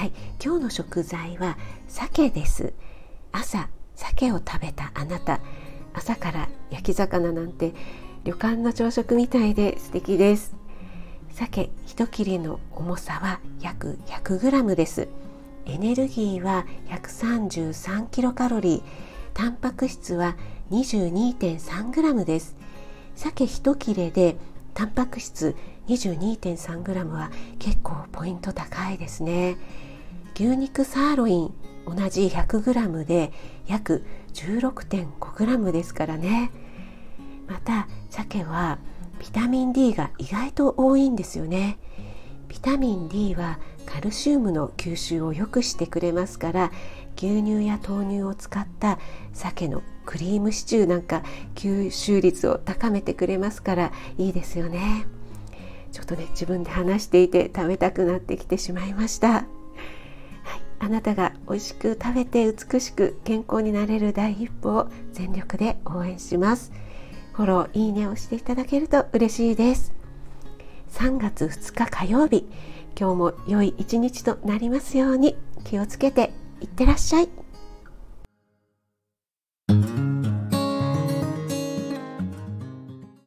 はい。今日の食材は鮭です。朝鮭を食べたあなた。朝から焼き魚なんて旅館の朝食みたいで素敵です。鮭一切れの重さは約 100g です。エネルギーは 133kcal タンパク質は 22.3g です。鮭一切れでタンパク質 22.3g は結構ポイント高いですね。牛肉サーロイン同じ 100g で約 16.5g ですからね。また鮭はビタミン D が意外と多いんですよね。ビタミン D はカルシウムの吸収を良くしてくれますから牛乳や豆乳を使った鮭のクリームシチューなんか吸収率を高めてくれますからいいですよね。ちょっとね自分で話していて食べたくなってきてしまいました、あなたが美味しく食べて美しく健康になれる第一歩を全力で応援します。フォローいいねをしていただけると嬉しいです。3月2日火曜日今日も良い一日となりますように気をつけていってらっしゃい。